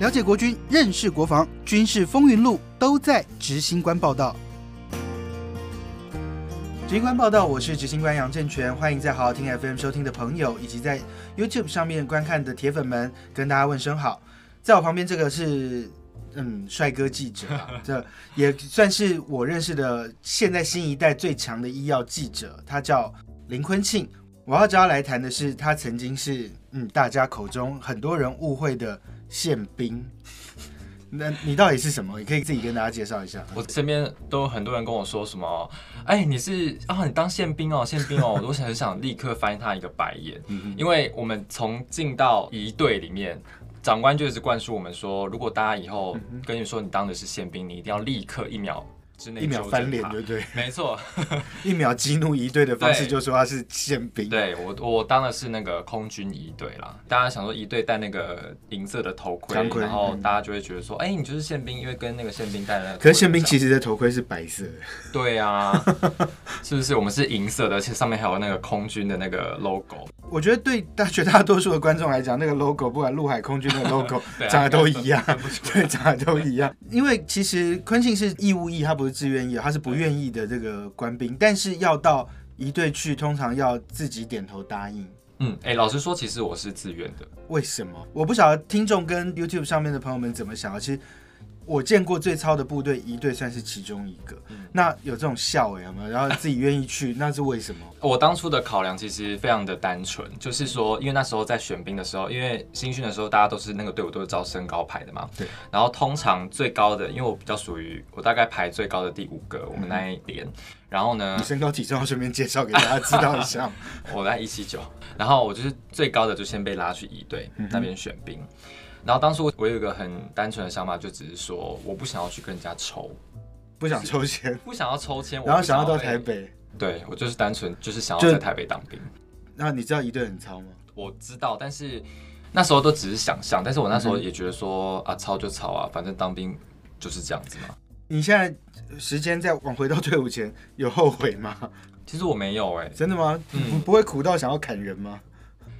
了解国军，认识国防，军事风云录都在执行官报道。执行官报道，我是执行官杨正全，欢迎在好好听 FM 收听的朋友，以及在 YouTube 上面观看的铁粉们，跟大家问声好。在我旁边这个是嗯帅哥记者，这也算是我认识的现在新一代最强的医药记者，他叫林坤庆。我要找他来谈的是，他曾经是嗯大家口中很多人误会的宪兵。那你到底是什么？你可以自己跟大家介绍一下。我身边都有很多人跟我说什么，哎，你是啊，你当宪兵哦，宪兵哦，我很想立刻翻他一个白眼，因为我们从进到一队里面，长官就一直灌输我们说，如果大家以后跟你说你当的是宪兵，你一定要立刻一秒。一秒翻脸，对不对？没错，一秒激怒一队的方式就说他是宪兵。对我，我当的是那个空军一队啦。大家想说一队戴那个银色的头盔，然后大家就会觉得说，哎，你就是宪兵，因为跟那个宪兵戴的。可是宪兵其实的头盔是白色的。对啊，是不是？我们是银色的，而且上面还有那个空军的那个 logo。我觉得对大绝大多数的观众来讲，那个 logo 不管陆海空军的 logo 长得都一样，对，长得都一样。因为其实昆庆是义务役，他不是自愿意，他是不愿意的这个官兵，但是要到一队去，通常要自己点头答应。嗯，哎，老实说，其实我是自愿的。为什么？我不晓得听众跟 YouTube 上面的朋友们怎么想。其实。我见过最超的部队，一队算是其中一个。那有这种校委有没有？然后自己愿意去，那是为什么？我当初的考量其实非常的单纯，就是说，因为那时候在选兵的时候，因为新训的时候大家都是那个队伍都是招身高排的嘛。对。然后通常最高的，因为我比较属于我大概排最高的第五个，我们那一连。然后呢？你身高体重要顺便介绍给大家知道一下。我在一七九，然后我就是最高的就先被拉去一队那边选兵。然后当初我有一个很单纯的想法，就只是说我不想要去跟人家抽，不想抽签，不想要抽签，然后想要到台北。对我就是单纯就是想要在台北当兵。那你知道一队很超吗？我知道，但是那时候都只是想象。但是我那时候也觉得说啊，超就超啊，反正当兵就是这样子嘛。你现在时间再往回到退伍前，有后悔吗？其实我没有哎，真的吗？嗯，不会苦到想要砍人吗？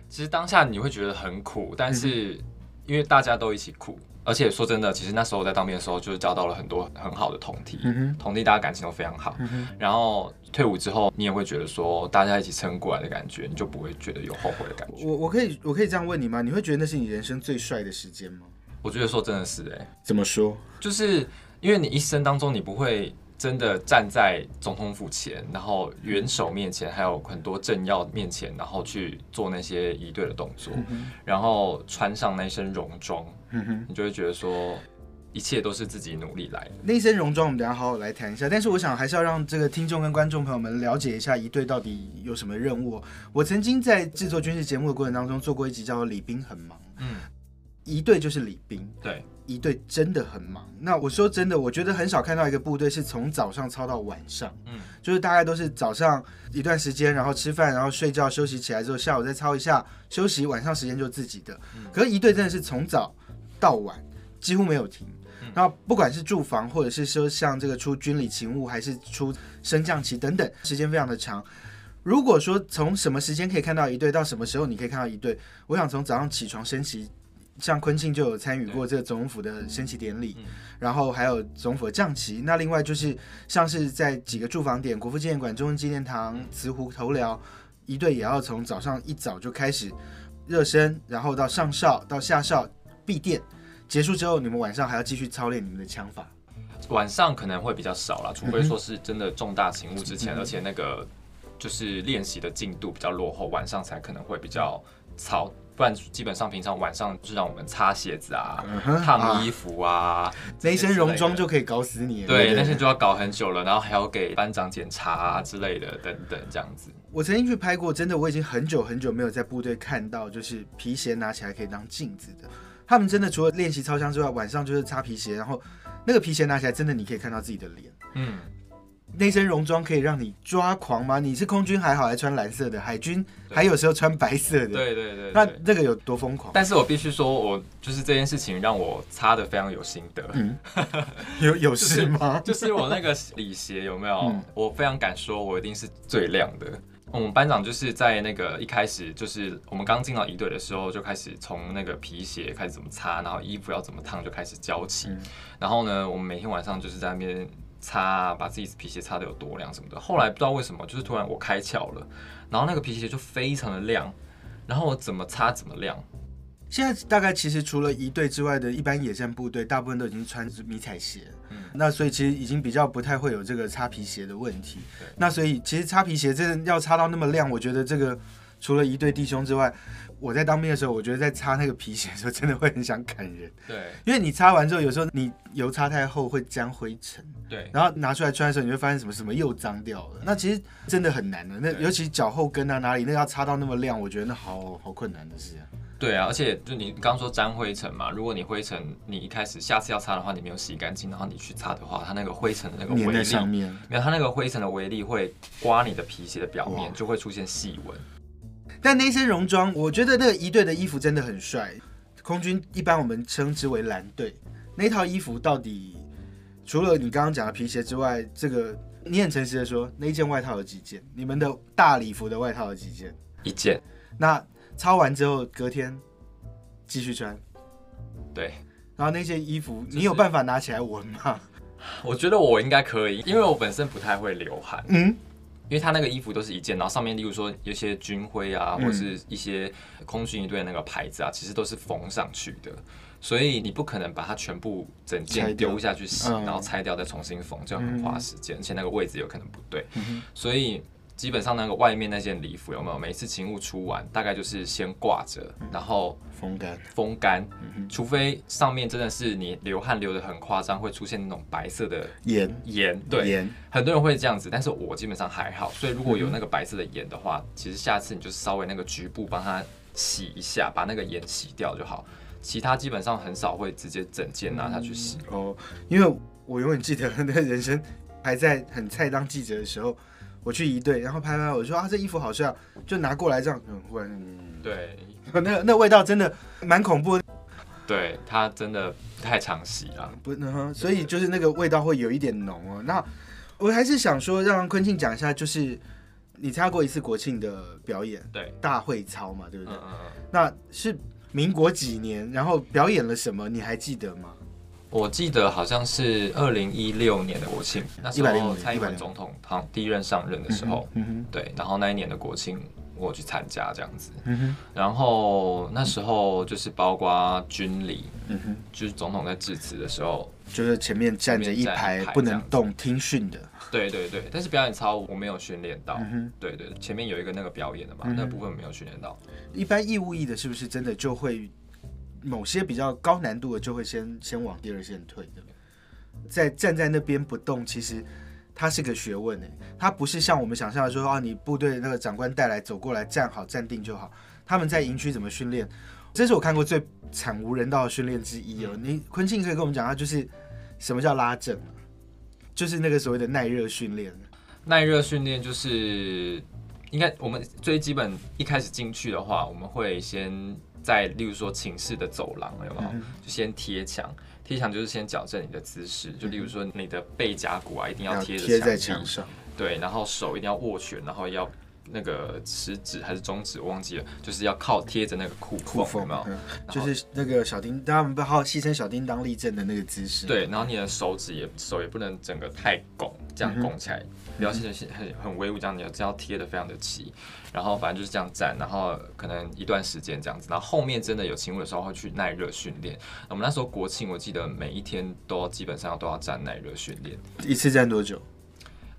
其实当下你会觉得很苦，但是。因为大家都一起哭，而且说真的，其实那时候我在当兵的时候，就是交到了很多很好的同梯，同梯大家感情都非常好。然后退伍之后，你也会觉得说，大家一起撑过来的感觉，你就不会觉得有后悔的感觉。我我可以我可以这样问你吗？你会觉得那是你人生最帅的时间吗？我觉得说真的是哎，怎么说？就是因为你一生当中，你不会。真的站在总统府前，然后元首面前，还有很多政要面前，然后去做那些仪队的动作，然后穿上那身戎装，你就会觉得说，一切都是自己努力来的。那身戎装，我们等下好好来谈一下。但是我想还是要让这个听众跟观众朋友们了解一下一队到底有什么任务。我曾经在制作军事节目的过程当中做过一集叫做《礼兵很忙》，嗯，仪队就是李斌，对。一队真的很忙。那我说真的，我觉得很少看到一个部队是从早上操到晚上。嗯，就是大概都是早上一段时间，然后吃饭，然后睡觉休息起来之后，下午再操一下休息，晚上时间就自己的。可是，一队真的是从早到晚几乎没有停。然后，不管是住房，或者是说像这个出军礼勤务，还是出升降旗等等，时间非常的长。如果说从什么时间可以看到一队，到什么时候你可以看到一队，我想从早上起床升旗。像昆庆就有参与过这个总府的升旗典礼，然后还有总府的降旗。那另外就是像是在几个驻防点，国父纪念馆、中央纪念堂、慈湖头寮，一队也要从早上一早就开始热身，然后到上哨到下哨闭店，结束之后你们晚上还要继续操练你们的枪法。晚上可能会比较少了，除非说是真的重大勤务之前，而且那个就是练习的进度比较落后，晚上才可能会比较操。不然基本上平常晚上就让我们擦鞋子啊、烫衣服啊，那一身戎装就可以搞死你。对，那些就要搞很久了，然后还要给班长检查啊之类的，等等这样子。我曾经去拍过，真的我已经很久很久没有在部队看到，就是皮鞋拿起来可以当镜子的。他们真的除了练习操枪之外，晚上就是擦皮鞋，然后那个皮鞋拿起来，真的你可以看到自己的脸。嗯。那身戎装可以让你抓狂吗？你是空军还好，还穿蓝色的；海军还有时候穿白色的。对对对。那那个有多疯狂？但是我必须说，我就是这件事情让我擦的非常有心得。嗯，有有事吗？就是我那个礼鞋有没有？我非常敢说，我一定是最亮的。我们班长就是在那个一开始，就是我们刚进到一队的时候，就开始从那个皮鞋开始怎么擦，然后衣服要怎么烫，就开始教起。然后呢，我们每天晚上就是在那边擦，把自己皮鞋擦的有多亮什么的。后来不知道为什么，就是突然我开窍了，然后那个皮鞋就非常的亮，然后我怎么擦怎么亮。现在大概其实除了一队之外的一般野战部队，大部分都已经穿迷彩鞋，嗯，那所以其实已经比较不太会有这个擦皮鞋的问题。那所以其实擦皮鞋真的要擦到那么亮，我觉得这个除了一对弟兄之外，我在当兵的时候，我觉得在擦那个皮鞋的时候，真的会很想砍人。对，因为你擦完之后，有时候你油擦太厚会沾灰尘。对，然后拿出来穿的时候，你会发现什么什么又脏掉了。那其实真的很难的。那尤其脚后跟啊哪里，那要擦到那么亮，我觉得那好好困难的事。对啊，而且就你刚说沾灰尘嘛，如果你灰尘你一开始下次要擦的话，你没有洗干净，然后你去擦的话，它那个灰尘的那个微粒，没有它那个灰尘的微粒会刮你的皮鞋的表面，就会出现细纹。但那身戎装，我觉得那个一队的衣服真的很帅。空军一般我们称之为蓝队，那套衣服到底除了你刚刚讲的皮鞋之外，这个你很诚实的说，那件外套有几件？你们的大礼服的外套有几件？一件。那抄完之后，隔天继续穿。对，然后那些衣服，你有办法拿起来闻吗？我觉得我应该可以，因为我本身不太会流汗。嗯，因为他那个衣服都是一件，然后上面例如说有些军徽啊，或者是一些空军一队的那个牌子啊，其实都是缝上去的，所以你不可能把它全部整件丢下去洗，然后拆掉再重新缝，就很花时间，而且那个位置有可能不对，所以。基本上那个外面那件礼服有没有？每次勤务出完，大概就是先挂着，然后风干。风干，除非上面真的是你流汗流的很夸张，会出现那种白色的盐盐。对，很多人会这样子，但是我基本上还好。所以如果有那个白色的盐的话，其实下次你就是稍微那个局部帮它洗一下，把那个盐洗掉就好。其他基本上很少会直接整件拿它去洗。哦，因为我永远记得那人生还在很菜当记者的时候。我去一队，然后拍拍，我说啊，这衣服好帅，就拿过来这样，嗯，忽然，对，那那味道真的蛮恐怖，对，它真的不太常洗啊，不能，所以就是那个味道会有一点浓哦。那我还是想说，让坤庆讲一下，就是你参加过一次国庆的表演，对，大会操嘛，对不对？嗯嗯嗯。那是民国几年？然后表演了什么？你还记得吗？我记得好像是二零一六年的国庆，那时候蔡英文总统他第一任上任的时候，对，然后那一年的国庆我去参加这样子，然后那时候就是包括军礼，就是总统在致辞的时候，就是前面站着一排不能动听训的，对对对，但是表演操我没有训练到，对对，前面有一个那个表演的嘛，那部分没有训练到，一般义务役的是不是真的就会？某些比较高难度的就会先先往第二线退的，在站在那边不动，其实它是个学问诶，它不是像我们想象的说啊，你部队那个长官带来走过来站好站定就好。他们在营区怎么训练？这是我看过最惨无人道的训练之一哦。你昆庆可以跟我们讲下，就是什么叫拉正就是那个所谓的耐热训练。耐热训练就是应该我们最基本一开始进去的话，我们会先。在例如说寝室的走廊有没有？就先贴墙，贴墙就是先矫正你的姿势。就例如说你的背胛骨啊，一定要贴贴在墙上。对，然后手一定要握拳，然后要那个食指还是中指，我忘记了，就是要靠贴着那个裤裤缝，有没有？就是那个小叮当，不好戏称小叮当立正的那个姿势。对，然后你的手指也手也不能整个太拱，这样拱起来。表现的很很威武，这样你要这样贴的非常的齐，然后反正就是这样站，然后可能一段时间这样子，然后后面真的有勤务的时候会去耐热训练。我们那时候国庆，我记得每一天都基本上都要站耐热训练。一次站多久？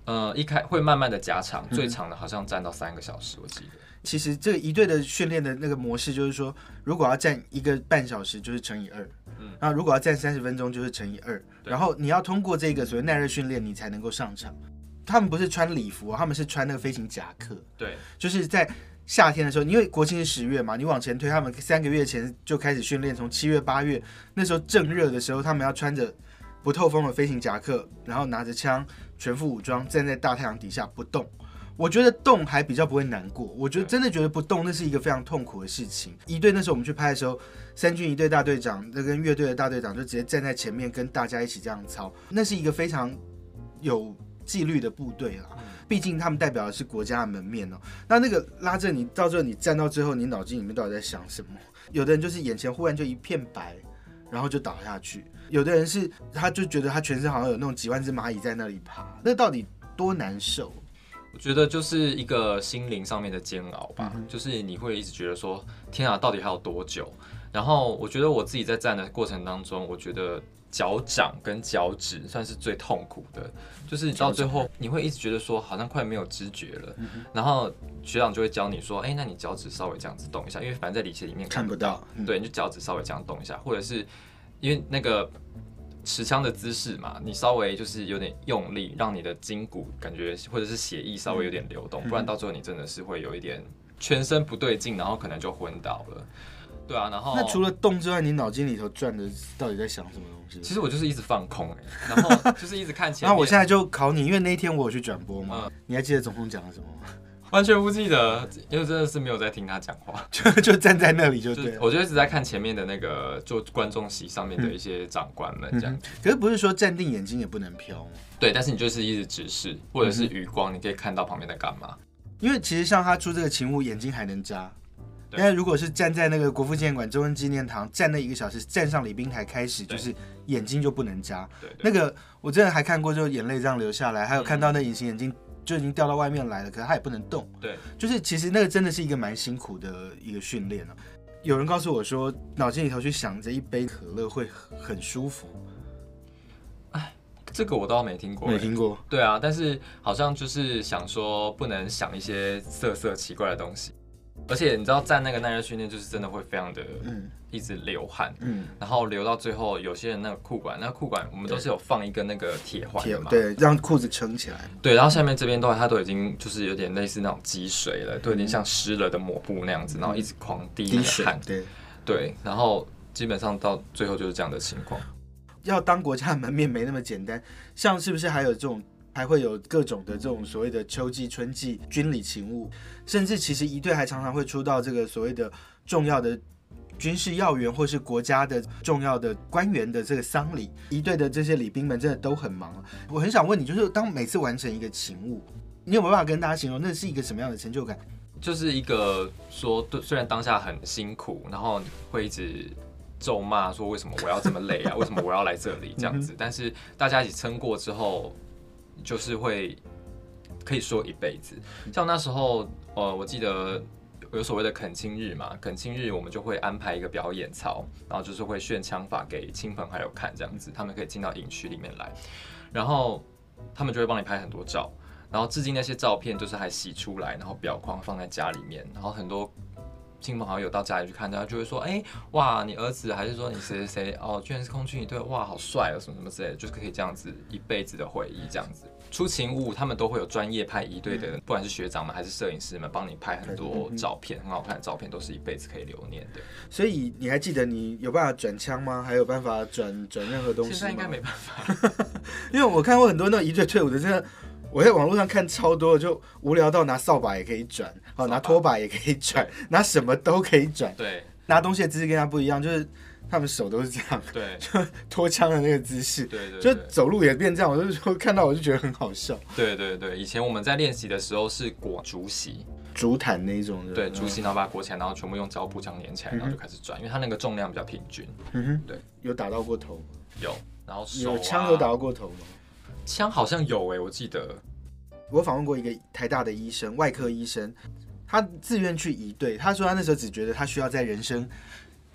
呃，一开会慢慢的加长，最长的好像站到三个小时，我记得。其实这个一队的训练的那个模式就是说，如果要站一个半小时，就是乘以二，嗯，然后如果要站三十分钟，就是乘以二，然后你要通过这个所谓耐热训练，你才能够上场。他们不是穿礼服，他们是穿那个飞行夹克。对，就是在夏天的时候，因为国庆是十月嘛，你往前推，他们三个月前就开始训练，从七月八月那时候正热的时候，他们要穿着不透风的飞行夹克，然后拿着枪，全副武装，站在大太阳底下不动。我觉得动还比较不会难过，我觉得真的觉得不动那是一个非常痛苦的事情。一队那时候我们去拍的时候，三军一队大队长那跟乐队的大队长就直接站在前面跟大家一起这样操，那是一个非常有。纪律的部队啦，毕竟他们代表的是国家的门面哦。那那个拉着你到最后你站到最后，你脑筋里面到底在想什么？有的人就是眼前忽然就一片白，然后就倒下去；有的人是他就觉得他全身好像有那种几万只蚂蚁在那里爬，那到底多难受？我觉得就是一个心灵上面的煎熬吧，就是你会一直觉得说，天啊，到底还有多久？然后我觉得我自己在站的过程当中，我觉得脚掌跟脚趾算是最痛苦的，就是到最后你会一直觉得说，好像快没有知觉了。然后学长就会教你说，哎，那你脚趾稍微这样子动一下，因为反正在理解里面看不到，对，你就脚趾稍微这样动一下，或者是因为那个。持枪的姿势嘛，你稍微就是有点用力，让你的筋骨感觉或者是血液稍微有点流动，不然到最后你真的是会有一点全身不对劲，然后可能就昏倒了。对啊，然后那除了动之外，你脑筋里头转的到底在想什么东西？其实我就是一直放空哎，然后就是一直看前。那我现在就考你，因为那一天我有去转播嘛，你还记得总统讲了什么吗？完全不记得，因为真的是没有在听他讲话，就就站在那里就对。我就一直在看前面的那个，就观众席上面的一些长官们这样。可是不是说站定眼睛也不能飘吗？对，但是你就是一直直视，或者是余光，你可以看到旁边在干嘛。因为其实像他出这个勤务，眼睛还能眨。但是如果是站在那个国父纪念馆中央纪念堂站那一个小时，站上礼宾台开始，就是眼睛就不能眨。对，那个我真的还看过，就眼泪这样流下来，还有看到那隐形眼镜。就已经掉到外面来了，可是他也不能动。对，就是其实那个真的是一个蛮辛苦的一个训练了。有人告诉我说，脑筋里头去想着一杯可乐会很舒服。哎，这个我倒没听过，没听过。对啊，但是好像就是想说不能想一些色色奇怪的东西。而且你知道站那个耐热训练就是真的会非常的，嗯，一直流汗，嗯，然后流到最后，有些人那个裤管，那个裤管我们都是有放一个那个铁环嘛，对，让裤子撑起来。对，然后下面这边都它都已经就是有点类似那种积水了，都已经像湿了的抹布那样子，然后一直狂滴汗，对，对，然后基本上到最后就是这样的情况。要当国家的门面没那么简单，像是不是还有这种？还会有各种的这种所谓的秋季、春季军礼勤务，甚至其实一队还常常会出到这个所谓的重要的军事要员或是国家的重要的官员的这个丧礼，一队的这些礼兵们真的都很忙。我很想问你，就是当每次完成一个勤务，你有没有办法跟大家形容那是一个什么样的成就感？就是一个说，对，虽然当下很辛苦，然后会一直咒骂说为什么我要这么累啊，为什么我要来这里这样子，但是大家一起撑过之后。就是会可以说一辈子，像那时候，呃，我记得有所谓的恳亲日嘛，恳亲日我们就会安排一个表演操，然后就是会炫枪法给亲朋好友看，这样子他们可以进到营区里面来，然后他们就会帮你拍很多照，然后至今那些照片就是还洗出来，然后表框放在家里面，然后很多。亲朋好友到家里去看，他就会说：“哎，哇，你儿子还是说你谁谁谁哦，居然是空军一队，哇，好帅哦，什么什么之类的，就是可以这样子一辈子的回忆，这样子。出勤务他们都会有专业拍一队的，不管是学长们还是摄影师们，帮你拍很多照片，很好看的照片，都是一辈子可以留念的。所以你还记得你有办法转枪吗？还有办法转转任何东西现在应该没办法，因为我看过很多那一队退伍的，真的。”我在网络上看超多，就无聊到拿扫把也可以转，好，拿拖把也可以转，拿什么都可以转。对，拿东西的姿势跟他不一样，就是他们手都是这样。对，就拖枪的那个姿势。对对。就走路也变这样，我就说看到我就觉得很好笑。对对对，以前我们在练习的时候是裹竹席、竹毯那种。对，竹席然后把它裹起来，然后全部用胶布这样粘起来，然后就开始转，因为它那个重量比较平均。嗯哼。对。有打到过头吗？有。然后有枪有打到过头吗？枪好像有诶，我记得。我访问过一个台大的医生，外科医生，他自愿去移队。他说他那时候只觉得他需要在人生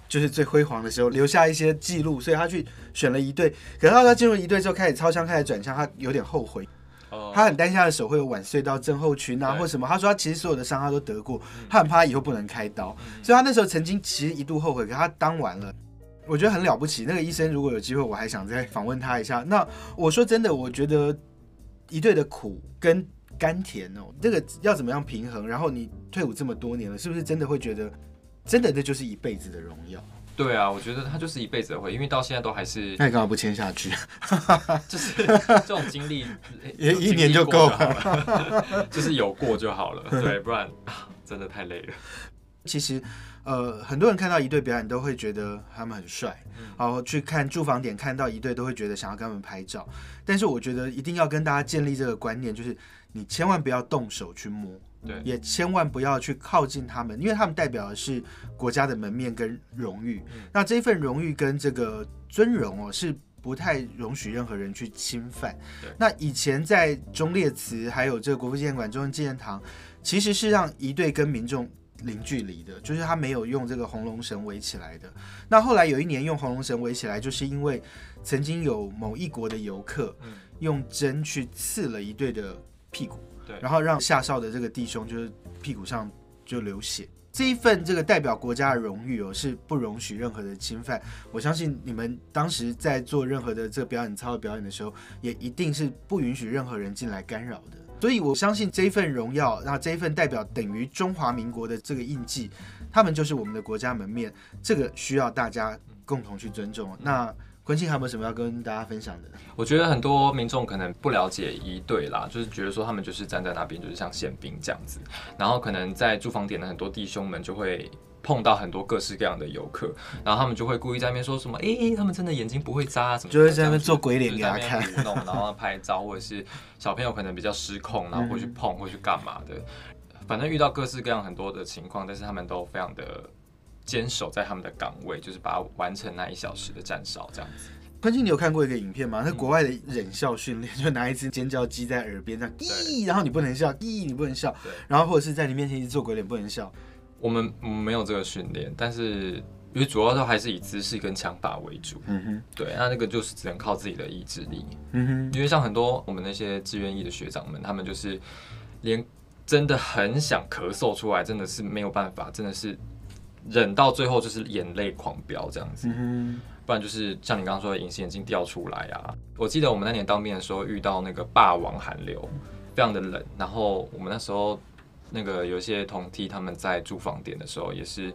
就是最辉煌的时候留下一些记录，所以他去选了一队。可是他进入一队之后，开始操枪，开始转枪，他有点后悔。他很担心他的手会有晚睡到症候群啊，或什么。他说他其实所有的伤他都得过，他很怕他以后不能开刀，所以他那时候曾经其实一度后悔。可他当完了，我觉得很了不起。那个医生如果有机会，我还想再访问他一下。那我说真的，我觉得。一队的苦跟甘甜哦，这个要怎么样平衡？然后你退伍这么多年了，是不是真的会觉得，真的这就是一辈子的荣耀？对啊，我觉得他就是一辈子的回忆，因为到现在都还是。那你干嘛不签下去？就是 这种经历，也一年就够了，就是有过就好了。对，不然真的太累了。其实呃，很多人看到一队表演都会觉得他们很帅，然后去看驻防点看到一队都会觉得想要跟他们拍照。但是我觉得一定要跟大家建立这个观念，就是你千万不要动手去摸，对，也千万不要去靠近他们，因为他们代表的是国家的门面跟荣誉。那这份荣誉跟这个尊荣哦，是不太容许任何人去侵犯。那以前在忠烈祠还有这个国父纪念馆、中央纪念堂，其实是让一队跟民众。零距离的，就是他没有用这个红龙绳围起来的。那后来有一年用红龙绳围起来，就是因为曾经有某一国的游客用针去刺了一对的屁股，对，然后让下哨的这个弟兄就是屁股上就流血。这一份这个代表国家的荣誉哦，是不容许任何的侵犯。我相信你们当时在做任何的这个表演操的表演的时候，也一定是不允许任何人进来干扰的。所以，我相信这一份荣耀，那这一份代表等于中华民国的这个印记，他们就是我们的国家门面，这个需要大家共同去尊重。那昆庆还有没有什么要跟大家分享的？我觉得很多民众可能不了解一队啦，就是觉得说他们就是站在那边，就是像宪兵这样子，然后可能在驻防点的很多弟兄们就会。碰到很多各式各样的游客，然后他们就会故意在那边说什么，哎，他们真的眼睛不会眨什么，就会在那边做鬼脸给他看，弄，然后拍照，或者是小朋友可能比较失控，然后会去碰，会去干嘛的，反正遇到各式各样很多的情况，但是他们都非常的坚守在他们的岗位，就是把它完成那一小时的站哨这样子。昆清，你有看过一个影片吗？那国外的忍笑训练，就拿一只尖叫鸡在耳边这样，咦，然后你不能笑，咦，你不能笑，然后或者是在你面前一直做鬼脸，不能笑。我们没有这个训练，但是因为主要都还是以姿势跟枪法为主。嗯哼，对，那那个就是只能靠自己的意志力。嗯哼，因为像很多我们那些志愿役的学长们，他们就是连真的很想咳嗽出来，真的是没有办法，真的是忍到最后就是眼泪狂飙这样子。嗯不然就是像你刚刚说的隐形眼镜掉出来啊。我记得我们那年当兵的时候遇到那个霸王寒流，非常的冷，然后我们那时候。那个有些同梯他们在住房点的时候，也是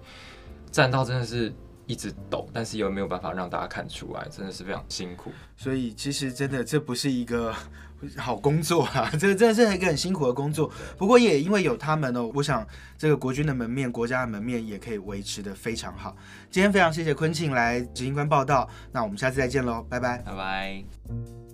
站到真的是一直抖，但是又没有办法让大家看出来，真的是非常辛苦。所以其实真的这不是一个 好工作啊，这个真的是一个很辛苦的工作。不过也因为有他们哦，我想这个国军的门面、国家的门面也可以维持的非常好。今天非常谢谢坤庆来执行官报道，那我们下次再见喽，拜拜，拜拜。